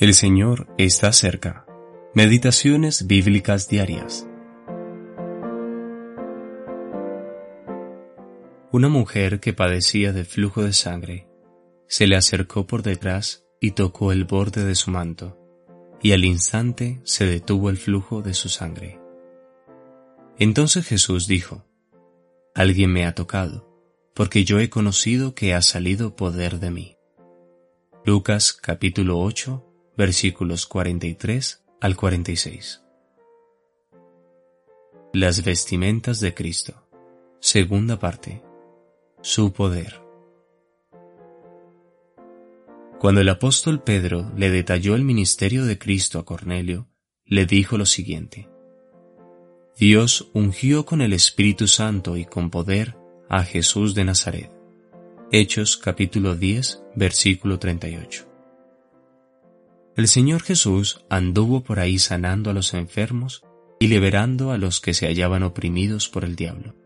El Señor está cerca. Meditaciones bíblicas diarias. Una mujer que padecía de flujo de sangre se le acercó por detrás y tocó el borde de su manto, y al instante se detuvo el flujo de su sangre. Entonces Jesús dijo, Alguien me ha tocado, porque yo he conocido que ha salido poder de mí. Lucas capítulo 8 versículos 43 al 46. Las vestimentas de Cristo. Segunda parte. Su poder. Cuando el apóstol Pedro le detalló el ministerio de Cristo a Cornelio, le dijo lo siguiente. Dios ungió con el Espíritu Santo y con poder a Jesús de Nazaret. Hechos capítulo 10, versículo 38. El Señor Jesús anduvo por ahí sanando a los enfermos y liberando a los que se hallaban oprimidos por el diablo.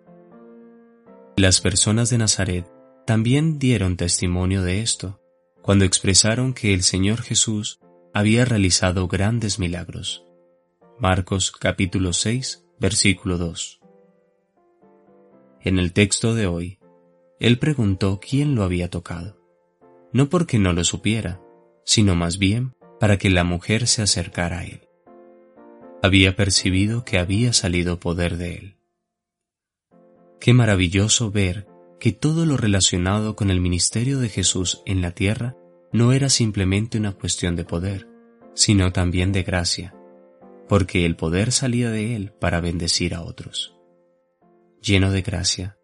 Las personas de Nazaret también dieron testimonio de esto cuando expresaron que el Señor Jesús había realizado grandes milagros. Marcos capítulo 6, versículo 2. En el texto de hoy, él preguntó quién lo había tocado, no porque no lo supiera, sino más bien para que la mujer se acercara a él. Había percibido que había salido poder de él. Qué maravilloso ver que todo lo relacionado con el ministerio de Jesús en la tierra no era simplemente una cuestión de poder, sino también de gracia, porque el poder salía de él para bendecir a otros. Lleno de gracia,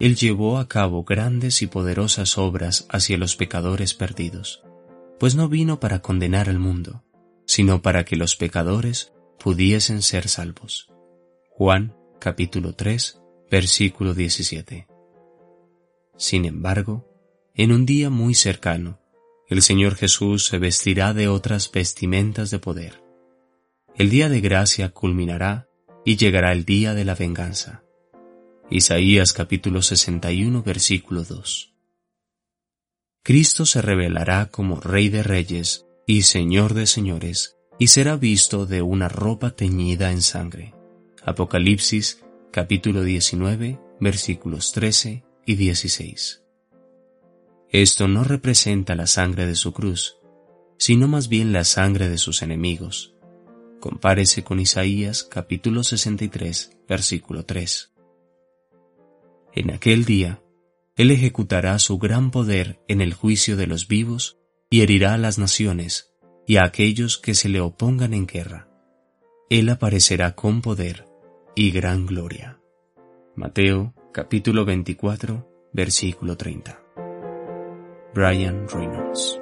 él llevó a cabo grandes y poderosas obras hacia los pecadores perdidos pues no vino para condenar al mundo, sino para que los pecadores pudiesen ser salvos. Juan capítulo 3, versículo 17. Sin embargo, en un día muy cercano, el Señor Jesús se vestirá de otras vestimentas de poder. El día de gracia culminará y llegará el día de la venganza. Isaías capítulo 61 versículo 2. Cristo se revelará como Rey de Reyes y Señor de Señores, y será visto de una ropa teñida en sangre. Apocalipsis capítulo 19 versículos 13 y 16. Esto no representa la sangre de su cruz, sino más bien la sangre de sus enemigos. Compárese con Isaías capítulo 63 versículo 3. En aquel día, él ejecutará su gran poder en el juicio de los vivos y herirá a las naciones y a aquellos que se le opongan en guerra. Él aparecerá con poder y gran gloria. Mateo capítulo 24 versículo 30. Brian Reynolds